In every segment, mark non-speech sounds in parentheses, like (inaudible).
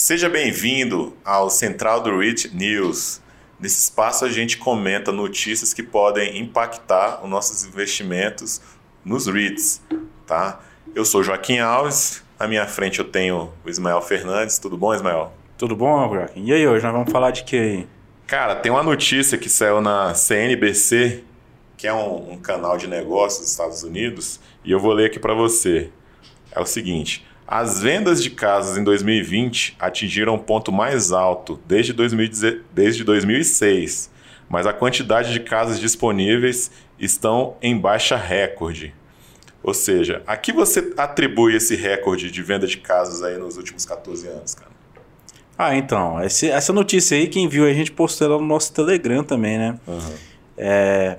Seja bem-vindo ao Central do REIT News. Nesse espaço a gente comenta notícias que podem impactar os nossos investimentos nos REITs, tá? Eu sou Joaquim Alves, à minha frente eu tenho o Ismael Fernandes. Tudo bom, Ismael? Tudo bom, Joaquim? E aí, hoje nós vamos falar de quê aí? Cara, tem uma notícia que saiu na CNBC, que é um, um canal de negócios dos Estados Unidos, e eu vou ler aqui para você. É o seguinte: as vendas de casas em 2020 atingiram o ponto mais alto desde, 2010, desde 2006, mas a quantidade de casas disponíveis estão em baixa recorde. Ou seja, a que você atribui esse recorde de venda de casas aí nos últimos 14 anos, cara? Ah, então, esse, essa notícia aí, quem viu, a gente postou ela no nosso Telegram também, né? Uhum. É,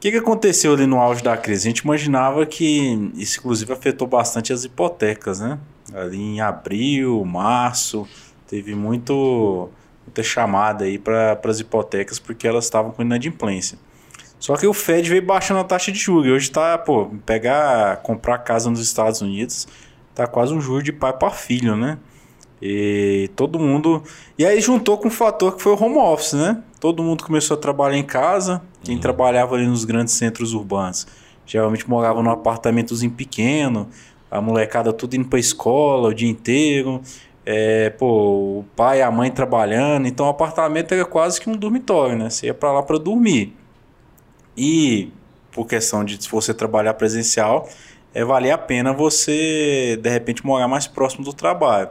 que, que aconteceu ali no auge da crise? A gente imaginava que isso, inclusive, afetou bastante as hipotecas, né? Ali em abril, março, teve muito, muita chamada aí para as hipotecas porque elas estavam com inadimplência. Só que o Fed veio baixando a taxa de juros. E hoje está, pô, pegar, comprar casa nos Estados Unidos, tá quase um juro de pai para filho, né? E todo mundo. E aí juntou com um fator que foi o home office, né? Todo mundo começou a trabalhar em casa. Quem uhum. trabalhava ali nos grandes centros urbanos geralmente morava num apartamentozinho pequeno, a molecada tudo indo pra escola o dia inteiro. É, pô, o pai e a mãe trabalhando, então o apartamento era quase que um dormitório, né? Você ia para lá para dormir. E por questão de se você trabalhar presencial, é valer a pena você de repente morar mais próximo do trabalho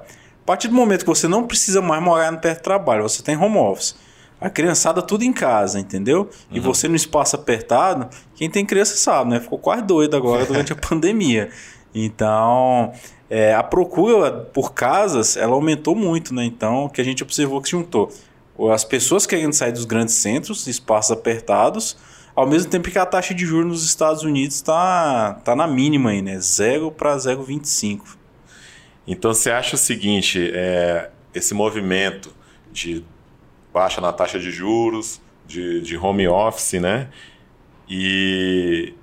partir do momento que você não precisa mais morar no perto do trabalho, você tem home office. A criançada tudo em casa, entendeu? E uhum. você no espaço apertado, quem tem criança sabe, né? Ficou quase doido agora durante a (laughs) pandemia. Então, é, a procura por casas, ela aumentou muito, né? Então, o que a gente observou que se juntou as pessoas querendo sair dos grandes centros, espaços apertados, ao mesmo tempo que a taxa de juros nos Estados Unidos está tá na mínima aí, né? 0 para 0,25. Então você acha o seguinte, é, esse movimento de baixa na taxa de juros, de, de home office, né? E,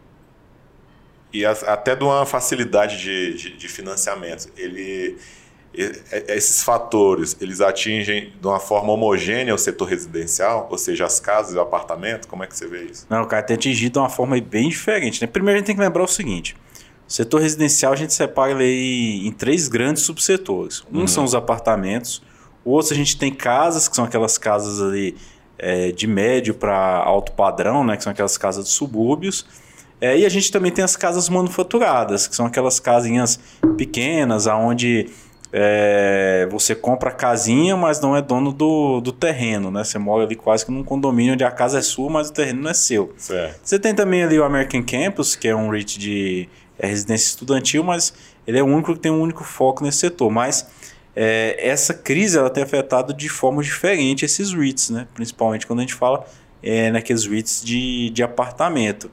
e até de uma facilidade de, de, de financiamento. Ele, esses fatores, eles atingem de uma forma homogênea o setor residencial, ou seja, as casas e o apartamento? Como é que você vê isso? Não, cara, tem atingido de uma forma bem diferente. Né? Primeiro a gente tem que lembrar o seguinte, setor residencial a gente separa ele em três grandes subsetores. Um uhum. são os apartamentos, o outro a gente tem casas, que são aquelas casas ali é, de médio para alto padrão, né, que são aquelas casas de subúrbios. É, e a gente também tem as casas manufaturadas, que são aquelas casinhas pequenas, aonde é, você compra a casinha, mas não é dono do, do terreno, né? Você mora ali quase que num condomínio onde a casa é sua, mas o terreno não é seu. Certo. Você tem também ali o American Campus, que é um REIT de é residência estudantil, mas ele é o único que tem um único foco nesse setor. Mas é, essa crise ela tem afetado de forma diferente esses REITs, né? principalmente quando a gente fala é, naqueles REITs de, de apartamento.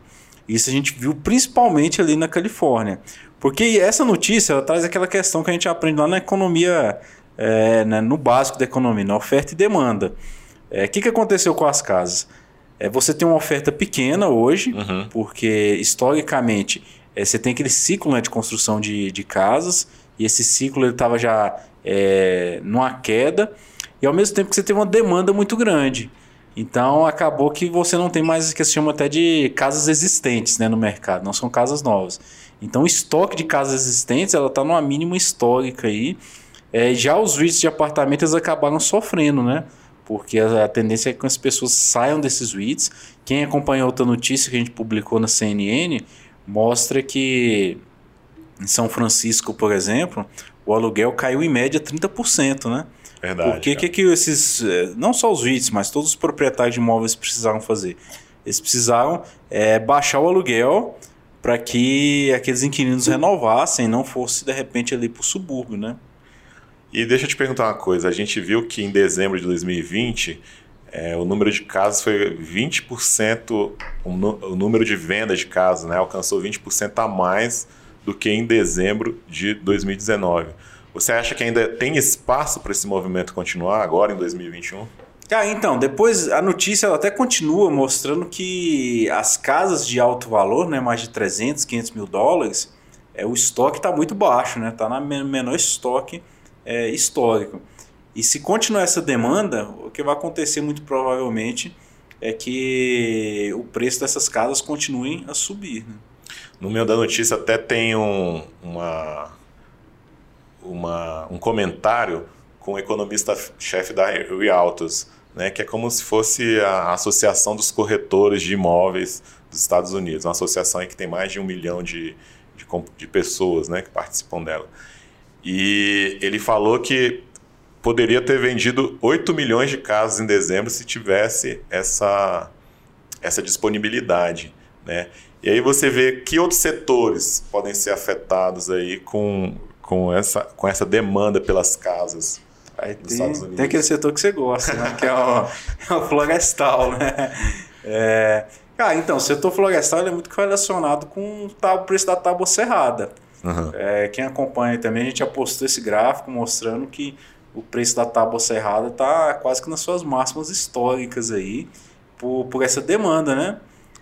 Isso a gente viu principalmente ali na Califórnia. Porque essa notícia ela traz aquela questão que a gente aprende lá na economia, é, né, no básico da economia, na oferta e demanda. O é, que, que aconteceu com as casas? É, você tem uma oferta pequena hoje, uhum. porque historicamente é, você tem aquele ciclo né, de construção de, de casas, e esse ciclo estava já é, numa queda, e ao mesmo tempo que você tem uma demanda muito grande. Então acabou que você não tem mais o que se chama até de casas existentes né, no mercado, não são casas novas. Então o estoque de casas existentes ela está numa mínima histórica aí. É, já os REITs de apartamentos acabaram sofrendo, né? Porque a, a, tendência é que as pessoas saiam desses REITs. Quem acompanhou outra notícia que a gente publicou na CNN, mostra que em São Francisco, por exemplo, o aluguel caiu em média 30%, né? Verdade. Por que, que, que esses, eh, não só os REITs, mas todos os proprietários de imóveis precisaram fazer? Eles precisaram é, baixar o aluguel para que aqueles inquilinos renovassem, não fosse de repente ali para o subúrbio, né? E deixa eu te perguntar uma coisa. A gente viu que em dezembro de 2020 é, o número de casos foi 20%, o, o número de vendas de casos né, alcançou 20% a mais do que em dezembro de 2019. Você acha que ainda tem espaço para esse movimento continuar agora em 2021? Ah, então, depois a notícia até continua mostrando que as casas de alto valor, né, mais de 300, 500 mil dólares, é, o estoque está muito baixo, né? Está na menor estoque é, histórico. E se continuar essa demanda, o que vai acontecer muito provavelmente é que o preço dessas casas continuem a subir. Né? No meio da notícia até tem um, uma, uma, um comentário com o economista-chefe da Realtos, né, que é como se fosse a Associação dos Corretores de Imóveis dos Estados Unidos, uma associação que tem mais de um milhão de, de, de pessoas né, que participam dela. E ele falou que poderia ter vendido 8 milhões de casas em dezembro se tivesse essa, essa disponibilidade. Né? E aí você vê que outros setores podem ser afetados aí com, com, essa, com essa demanda pelas casas. Aí tem, tem aquele setor que você gosta, né? que é o, (laughs) é o florestal. Né? É, ah, então, o setor florestal é muito relacionado com o preço da tábua cerrada. Uhum. É, quem acompanha também, a gente já postou esse gráfico mostrando que o preço da tábua cerrada está quase que nas suas máximas históricas aí, por, por essa demanda, né?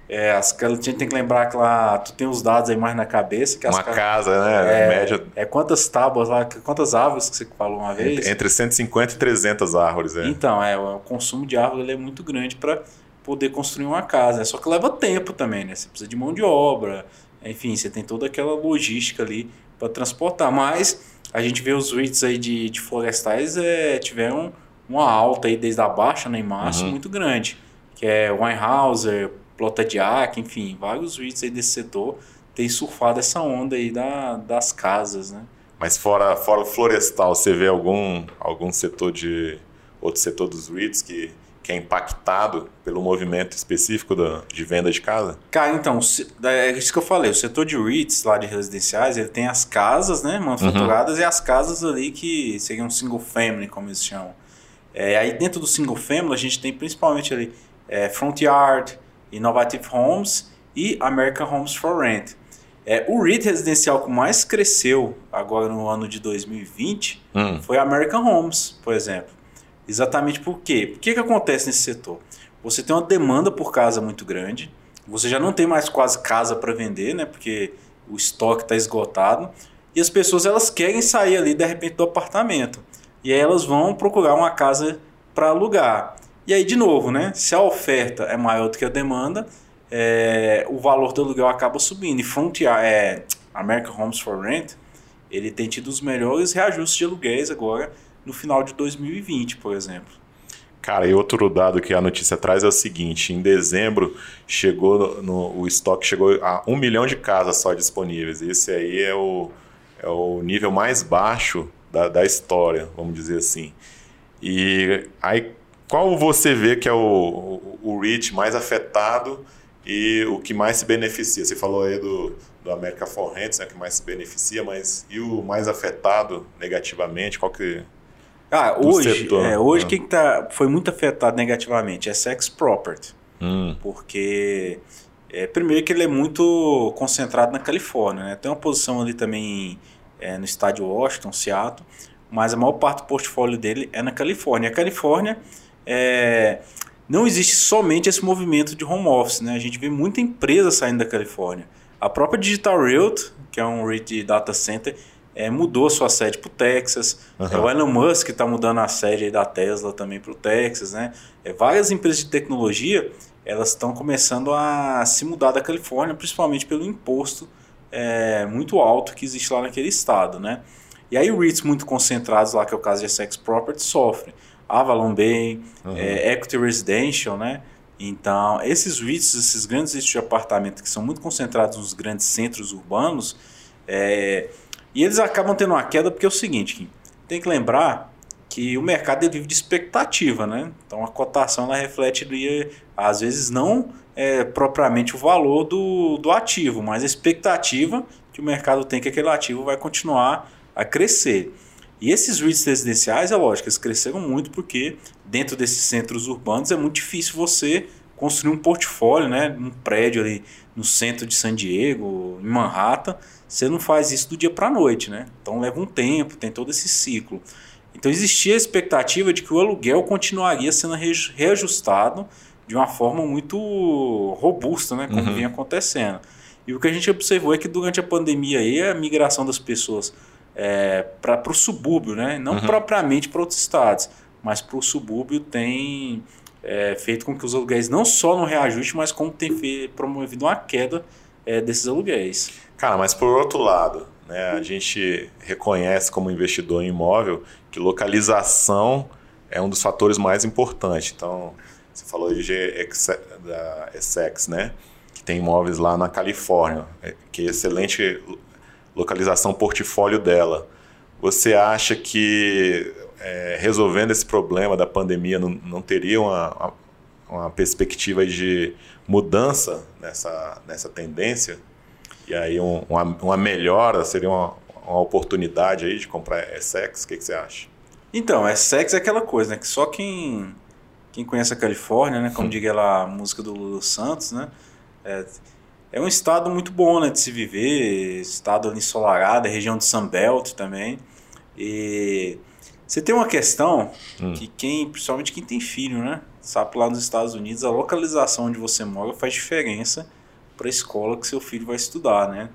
É, as, a gente tem que lembrar que lá, tu tem os dados aí mais na cabeça. Que uma casa, né? É, média. É quantas tábuas lá, quantas árvores que você falou uma vez? Entre, entre 150 e 300 árvores, é. Então, é, o consumo de árvore é muito grande para poder construir uma casa. Né? Só que leva tempo também, né? Você precisa de mão de obra, enfim, você tem toda aquela logística ali para transportar. Mas a gente vê os REITs aí de, de florestais é, tiveram uma alta aí desde a baixa né, em março uhum. muito grande, que é Weinhauser, Plota de Ac, enfim, vários REITs aí desse setor têm surfado essa onda aí da, das casas, né? Mas fora, fora florestal, você vê algum, algum setor de outro setor dos REITs que que é impactado pelo movimento específico da, de venda de casa? Cara, então, é isso que eu falei. O setor de REITs lá de residenciais, ele tem as casas, né, manufaturadas uhum. e as casas ali que seriam single family, como eles chamam. É, aí dentro do single family a gente tem principalmente ali é, Front Yard, Innovative Homes e American Homes for Rent. É, o REIT residencial que mais cresceu agora no ano de 2020 hum. foi American Homes, por exemplo. Exatamente por quê? O que, que acontece nesse setor? Você tem uma demanda por casa muito grande, você já não tem mais quase casa para vender, né? Porque o estoque está esgotado. E as pessoas elas querem sair ali de repente do apartamento. E aí elas vão procurar uma casa para alugar. E aí, de novo, né? Se a oferta é maior do que a demanda, é, o valor do aluguel acaba subindo. E Frontier, é, American Homes for Rent, ele tem tido os melhores reajustes de aluguéis agora no final de 2020, por exemplo. Cara, e outro dado que a notícia traz é o seguinte: em dezembro chegou no, no, o estoque chegou a um milhão de casas só disponíveis. Esse aí é o, é o nível mais baixo da, da história, vamos dizer assim. E aí, qual você vê que é o, o, o mais afetado e o que mais se beneficia? Você falou aí do, do América Forrentes, né, que mais se beneficia, mas e o mais afetado negativamente? Qual que ah, hoje, setor, é, hoje né? quem tá, foi muito afetado negativamente é Sex Property. Hum. Porque, é, primeiro que ele é muito concentrado na Califórnia, né? Tem uma posição ali também é, no estado de Washington, Seattle, mas a maior parte do portfólio dele é na Califórnia. A Califórnia é, não existe somente esse movimento de home office, né? A gente vê muita empresa saindo da Califórnia. A própria Digital Realty, que é um REIT de data center, é, mudou sua sede para o Texas. Uhum. É, o Elon Musk está mudando a sede da Tesla também para o Texas. Né? É, várias empresas de tecnologia elas estão começando a se mudar da Califórnia, principalmente pelo imposto é, muito alto que existe lá naquele estado. Né? E aí REITs muito concentrados lá, que é o caso de Essex Property, sofrem. Avalon Bay, uhum. Equity Residential, né? Então, esses REITs, esses grandes REITs de apartamento que são muito concentrados nos grandes centros urbanos, é, e eles acabam tendo uma queda porque é o seguinte, tem que lembrar que o mercado vive de expectativa, né? Então a cotação ela reflete às vezes não é, propriamente o valor do, do ativo, mas a expectativa que o mercado tem que aquele ativo vai continuar a crescer. E esses REITs residenciais, é lógico, eles cresceram muito porque dentro desses centros urbanos é muito difícil você construir um portfólio, né? Um prédio ali no centro de San Diego, em Manhattan, você não faz isso do dia para a noite, né? Então leva um tempo, tem todo esse ciclo. Então existia a expectativa de que o aluguel continuaria sendo reajustado de uma forma muito robusta, né? Como uhum. vinha acontecendo. E o que a gente observou é que durante a pandemia aí, a migração das pessoas é, para o subúrbio, né? não uhum. propriamente para outros estados, mas para o subúrbio tem é, feito com que os aluguéis não só não reajuste, mas como tem promovido uma queda é, desses aluguéis. Cara, mas por outro lado, né, a gente reconhece como investidor em imóvel que localização é um dos fatores mais importantes. Então, você falou de da Essex, né? Que tem imóveis lá na Califórnia, é, que é excelente localização portfólio dela. Você acha que é, resolvendo esse problema da pandemia não, não teria uma, uma perspectiva de mudança nessa, nessa tendência? E aí um, uma, uma melhora seria uma, uma oportunidade aí de comprar Essex? O que, que você acha? Então, Essex é aquela coisa, né? Que só quem, quem conhece a Califórnia, né? Como hum. diga lá a música do Lulu Santos, né? É, é um estado muito bom, né? De se viver, estado ensolarado, é região de Sunbelt também. E você tem uma questão hum. que quem, principalmente quem tem filho, né? Sabe lá nos Estados Unidos, a localização onde você mora faz diferença para a escola que seu filho vai estudar, né?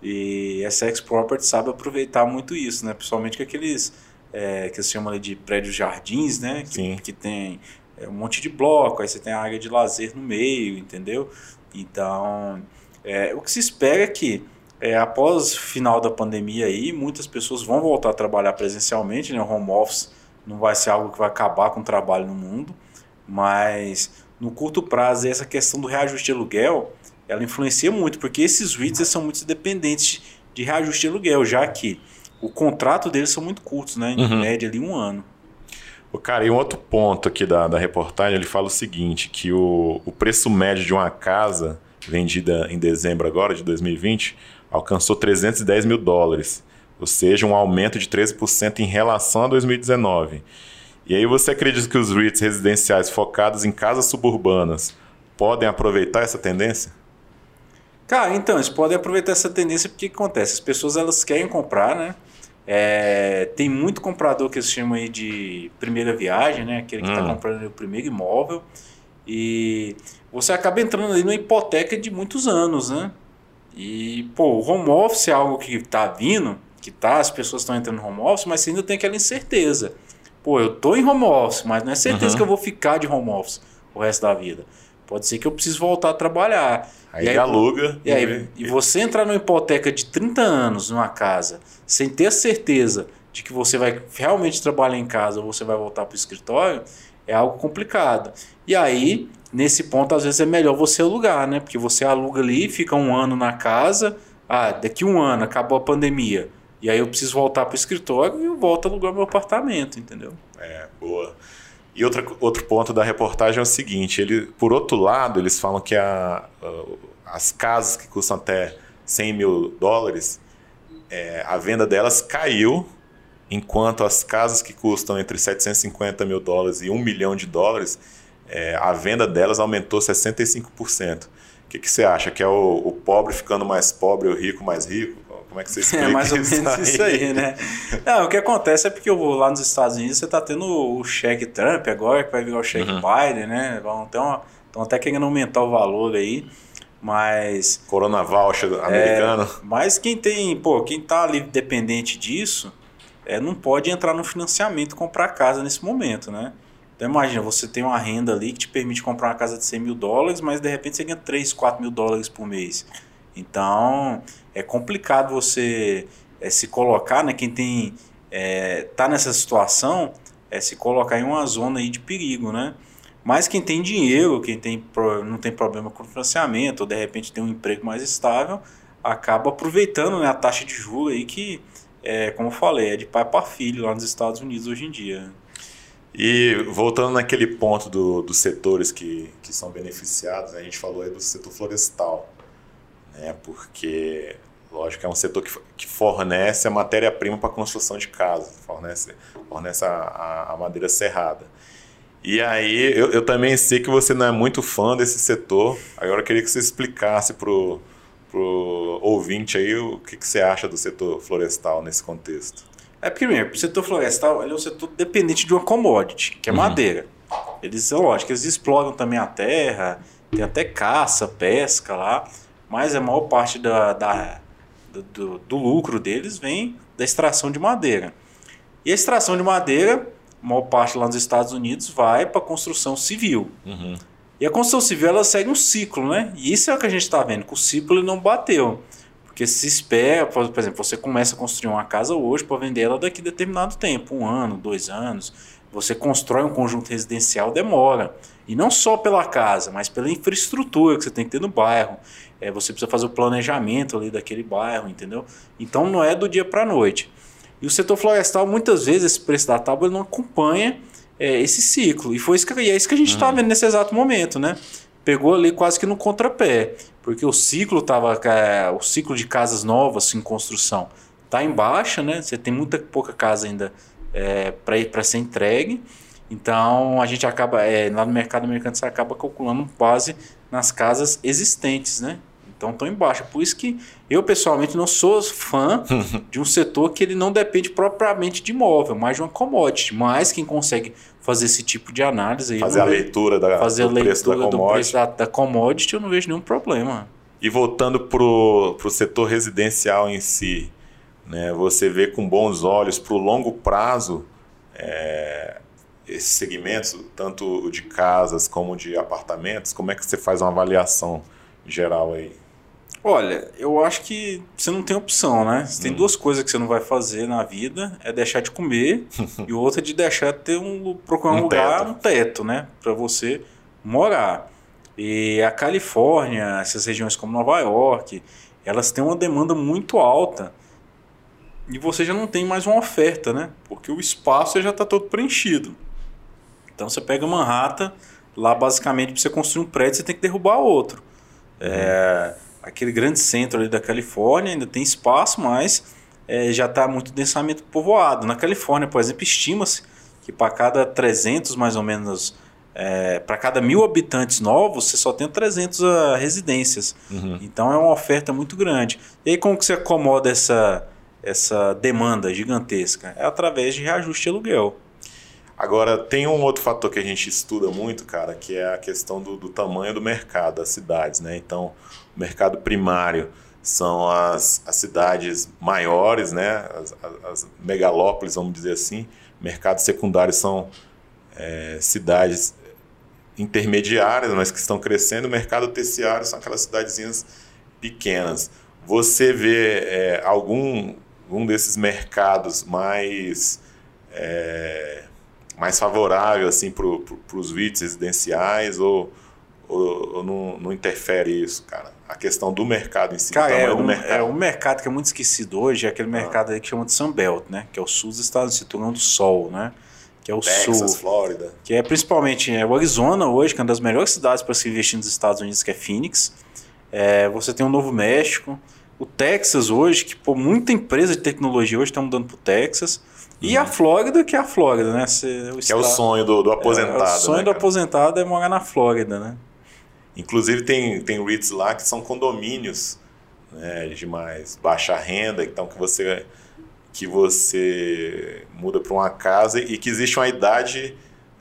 E essa Property sabe aproveitar muito isso, né? Principalmente com aqueles é, que se chama de prédios jardins, né? Que, que tem é, um monte de bloco, aí você tem a área de lazer no meio, entendeu? Então, é, o que se espera é que é, após o final da pandemia aí, muitas pessoas vão voltar a trabalhar presencialmente, né? O home office não vai ser algo que vai acabar com o trabalho no mundo, mas no curto prazo essa questão do reajuste de aluguel, ela influencia muito, porque esses REITs são muito dependentes de reajuste de aluguel, já que o contrato deles são muito curtos, né? Em uhum. média ali um ano. O cara, e um outro ponto aqui da, da reportagem, ele fala o seguinte, que o, o preço médio de uma casa vendida em dezembro agora, de 2020, alcançou 310 mil dólares, ou seja, um aumento de 13% em relação a 2019. E aí você acredita que os REITs residenciais focados em casas suburbanas podem aproveitar essa tendência? Cara, então, eles podem aproveitar essa tendência porque o que acontece? As pessoas elas querem comprar, né? É, tem muito comprador que se chama aí de primeira viagem, né? Aquele que está hum. comprando o primeiro imóvel. E você acaba entrando ali numa hipoteca de muitos anos, né? E, pô, o home office é algo que está vindo, que tá, as pessoas estão entrando no home office, mas você ainda tem aquela incerteza. Pô, eu tô em home office, mas não é certeza uhum. que eu vou ficar de home office o resto da vida. Pode ser que eu precise voltar a trabalhar. Aí, aí aluga. E, aí, e você entrar numa hipoteca de 30 anos numa casa, sem ter a certeza de que você vai realmente trabalhar em casa ou você vai voltar para o escritório, é algo complicado. E aí, nesse ponto, às vezes é melhor você alugar, né? Porque você aluga ali, fica um ano na casa, ah, daqui um ano acabou a pandemia. E aí eu preciso voltar para o escritório e eu volto a alugar meu apartamento, entendeu? É, boa. E outra, outro ponto da reportagem é o seguinte: ele, por outro lado, eles falam que a, as casas que custam até 100 mil dólares, é, a venda delas caiu enquanto as casas que custam entre 750 mil dólares e 1 milhão de dólares, é, a venda delas aumentou 65%. O que, que você acha? Que é o, o, pobre ficando mais pobre o rico mais rico? Como é que você é (laughs) explica É mais ou isso menos aí? isso aí, né? Não, o que acontece é porque lá nos Estados Unidos você está tendo o cheque Trump agora, que vai virar o cheque uhum. Biden, né? Vão estão até querendo aumentar o valor aí. Mas. Corona Voucher americano. É, mas quem tem, pô, quem tá ali dependente disso, é, não pode entrar no financiamento comprar casa nesse momento, né? Então imagina, você tem uma renda ali que te permite comprar uma casa de 100 mil dólares, mas de repente você ganha 3, 4 mil dólares por mês. Então é complicado você é, se colocar, né? Quem tem é, tá nessa situação é se colocar em uma zona aí de perigo, né? Mas quem tem dinheiro, quem tem, não tem problema com financiamento, ou de repente tem um emprego mais estável, acaba aproveitando né, a taxa de juros aí que é, como eu falei, é de pai para filho lá nos Estados Unidos hoje em dia. E voltando naquele ponto do, dos setores que, que são beneficiados, né, a gente falou aí do setor florestal, né, porque, lógico, é um setor que, que fornece a matéria-prima para a construção de casas, fornece, fornece a, a, a madeira serrada. E aí, eu, eu também sei que você não é muito fã desse setor, agora eu queria que você explicasse para o ouvinte aí o que, que você acha do setor florestal nesse contexto. É primeiro, o setor florestal é um setor dependente de uma commodity, que é uhum. madeira. Eles, é lógico, eles exploram também a terra, tem até caça, pesca lá, mas a maior parte da, da, do, do, lucro deles vem da extração de madeira. E a extração de madeira, a maior parte lá nos Estados Unidos, vai para a construção civil. Uhum. E a construção civil ela segue um ciclo, né? E isso é o que a gente está vendo, que o ciclo não bateu. Porque se espera, por exemplo, você começa a construir uma casa hoje para vender ela daqui a determinado tempo, um ano, dois anos. Você constrói um conjunto residencial, demora. E não só pela casa, mas pela infraestrutura que você tem que ter no bairro. É, você precisa fazer o planejamento ali daquele bairro, entendeu? Então não é do dia para a noite. E o setor florestal, muitas vezes, esse preço da tábua não acompanha é, esse ciclo. E, foi isso que, é isso que a gente está uhum. vendo nesse exato momento, né? Pegou ali quase que no contrapé, porque o ciclo tava, é, o ciclo de casas novas em construção está em baixa, né? Você tem muita pouca casa ainda é, para ser entregue. Então a gente acaba, é, lá no mercado você acaba calculando base nas casas existentes, né? Então estão em baixa. Por isso que eu pessoalmente não sou fã (laughs) de um setor que ele não depende propriamente de imóvel, mas de uma commodity. Mas quem consegue fazer esse tipo de análise. Fazer a leitura da, fazer do, a leitura preço da do preço da, da commodity, eu não vejo nenhum problema. E voltando para o setor residencial em si, né, você vê com bons olhos para o longo prazo é, esses segmentos, tanto de casas como de apartamentos, como é que você faz uma avaliação geral aí? Olha, eu acho que você não tem opção, né? Você tem hum. duas coisas que você não vai fazer na vida: é deixar de comer (laughs) e outra é de deixar de ter um procurar um, um lugar, teto. um teto, né, para você morar. E a Califórnia, essas regiões como Nova York, elas têm uma demanda muito alta e você já não tem mais uma oferta, né? Porque o espaço já está todo preenchido. Então você pega Manhattan, lá basicamente para você construir um prédio você tem que derrubar outro. É, aquele grande centro ali da Califórnia ainda tem espaço, mas é, já está muito densamente povoado. Na Califórnia, por exemplo, estima-se que para cada 300 mais ou menos, é, para cada mil habitantes novos, você só tem 300 uh, ah, residências. Uhum. Então é uma oferta muito grande. E aí como que você acomoda essa, essa demanda gigantesca? É através de reajuste de aluguel. Agora, tem um outro fator que a gente estuda muito, cara, que é a questão do, do tamanho do mercado, das cidades, né? Então, o mercado primário são as, as cidades maiores, né? As, as, megalópolis, vamos dizer assim. Mercado secundário são é, cidades intermediárias, mas que estão crescendo. O mercado terciário são aquelas cidadezinhas pequenas. Você vê é, algum, algum desses mercados mais é, mais favorável assim para pro, os VITs residenciais ou, ou, ou não, não, interfere isso, cara? A questão do mercado em si, cara, é, um, mercado. é um mercado que é muito esquecido hoje, é aquele ah. mercado aí que chama de Sunbelt, né? Que é o sul dos Estados Unidos, cinturão do sol, né? Que é o Texas, sul. Flórida. Que é principalmente é, o Arizona hoje, que é uma das melhores cidades para se investir nos Estados Unidos, que é Phoenix. É, você tem o Novo México. O Texas hoje, que pô, muita empresa de tecnologia hoje está mudando para o Texas. E a Flórida, que é a Flórida, né? Você, que é o sonho do, do aposentado. É, o sonho né, do aposentado é morar na Flórida, né? Inclusive tem, tem REITs lá que são condomínios né, de mais baixa renda, então que você, que você muda para uma casa e que existe uma idade,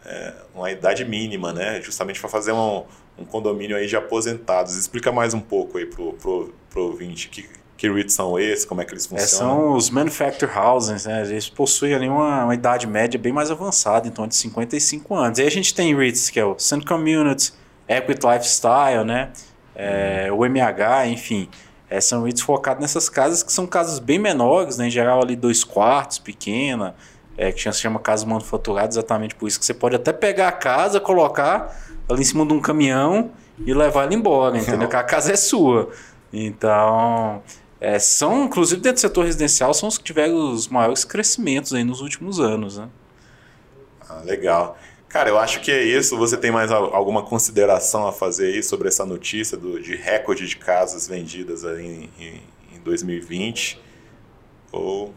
é, uma idade mínima, né? Justamente para fazer um, um condomínio aí de aposentados. Explica mais um pouco aí pro, pro, pro ouvinte que, que REITs são esses, como é que eles funcionam? É, são os manufactured houses, né? Eles possuem ali uma, uma, idade média bem mais avançada, então de 55 anos. E aí a gente tem REITs, que é o Sun Communities, Equity Lifestyle, né? É, o MH, enfim. É, são REITs focados nessas casas que são casas bem menores, né? Em geral ali dois quartos, pequena, é, que se chama casa manufaturada exatamente por isso que você pode até pegar a casa, colocar ali em cima de um caminhão e levar ela embora, entendeu? (laughs) Que a casa é sua. Então, é, são, inclusive dentro do setor residencial, são os que tiveram os maiores crescimentos aí nos últimos anos. Né? Ah, legal. Cara, eu acho que é isso. Você tem mais alguma consideração a fazer aí sobre essa notícia do, de recorde de casas vendidas aí em, em, em 2020? Ou...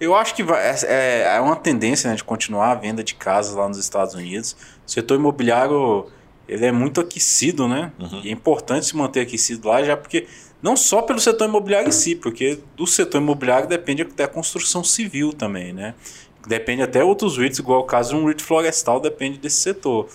Eu acho que vai, é, é, é uma tendência né, de continuar a venda de casas lá nos Estados Unidos. O setor imobiliário ele é muito aquecido, né? Uhum. E é importante se manter aquecido lá, já porque não só pelo setor imobiliário em si, porque do setor imobiliário depende da construção civil também, né? Depende até outros REITs, igual o caso de um REIT florestal, depende desse setor.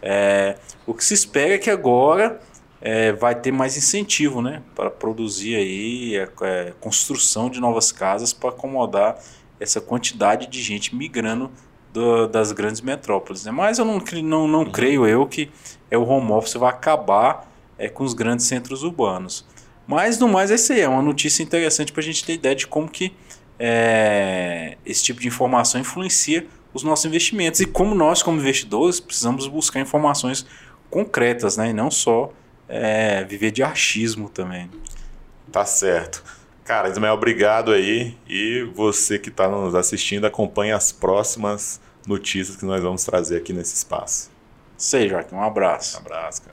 É, o que se espera é que agora é, vai ter mais incentivo né, para produzir aí a, a é, construção de novas casas para acomodar essa quantidade de gente migrando do, das grandes metrópoles. Né? Mas eu não, não, não uhum. creio eu que é, o home office vai acabar é, com os grandes centros urbanos. Mas no mais, essa aí é uma notícia interessante para a gente ter ideia de como que é, esse tipo de informação influencia os nossos investimentos e como nós, como investidores, precisamos buscar informações concretas, né? E não só é, viver de achismo também. Tá certo. Cara, Ismael, obrigado aí. E você que está nos assistindo, acompanhe as próximas notícias que nós vamos trazer aqui nesse espaço. Sei, Joaquim. Um abraço. Um abraço, cara.